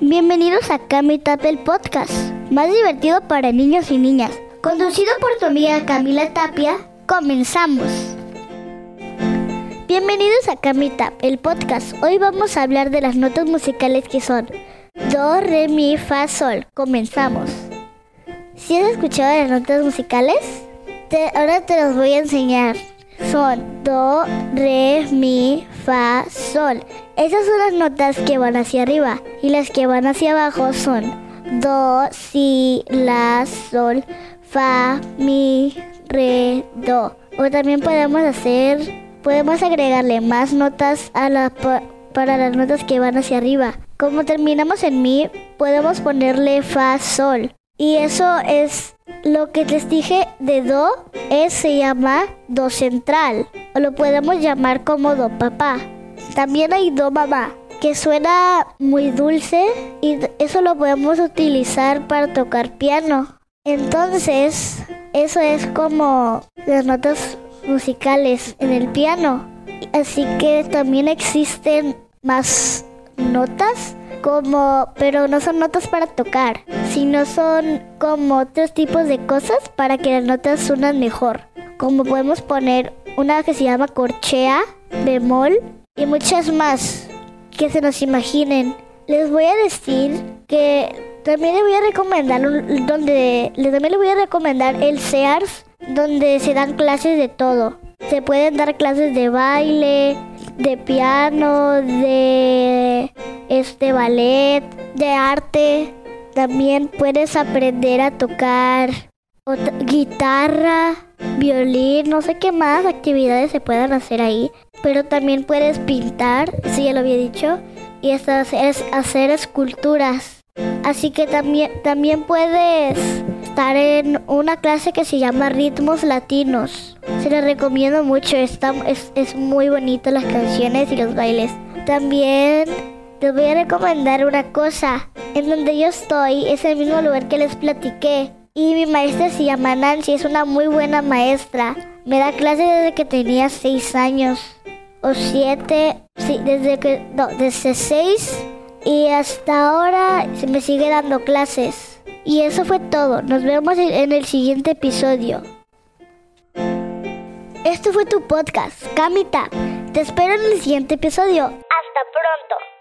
Bienvenidos a Camita el podcast, más divertido para niños y niñas. Conducido por tu amiga Camila Tapia, comenzamos. Bienvenidos a Camita el podcast. Hoy vamos a hablar de las notas musicales que son Do, Re, Mi, Fa, Sol. Comenzamos. ¿Si has escuchado las notas musicales? ahora te las voy a enseñar son do, re, mi, fa, sol. Esas son las notas que van hacia arriba y las que van hacia abajo son do, si, la, sol, fa, mi, re, do. O también podemos hacer, podemos agregarle más notas para las notas que van hacia arriba. Como terminamos en mi, podemos ponerle fa, sol. Y eso es lo que les dije de do, es, se llama do central, o lo podemos llamar como do papá. También hay do mamá, que suena muy dulce y eso lo podemos utilizar para tocar piano. Entonces, eso es como las notas musicales en el piano. Así que también existen más notas como, pero no son notas para tocar, sino son como otros tipos de cosas para que las notas suenan mejor. Como podemos poner una que se llama corchea, bemol y muchas más que se nos imaginen. Les voy a decir que también les voy a recomendar donde también les voy a recomendar el SEARS donde se dan clases de todo. Se pueden dar clases de baile, de piano, de este ballet, de arte. También puedes aprender a tocar guitarra, violín, no sé qué más actividades se puedan hacer ahí. Pero también puedes pintar, si ya lo había dicho, y hasta hacer, hacer esculturas. Así que también, también puedes estar en una clase que se llama Ritmos Latinos. Se les recomiendo mucho, está, es, es muy bonito las canciones y los bailes. También les voy a recomendar una cosa. En donde yo estoy es el mismo lugar que les platiqué. Y mi maestra se llama Nancy, es una muy buena maestra. Me da clases desde que tenía 6 años. O 7, sí, desde que, no, desde 6 y hasta ahora se me sigue dando clases. Y eso fue todo. Nos vemos en el siguiente episodio. Esto fue tu podcast, Camita. Te espero en el siguiente episodio. Hasta pronto.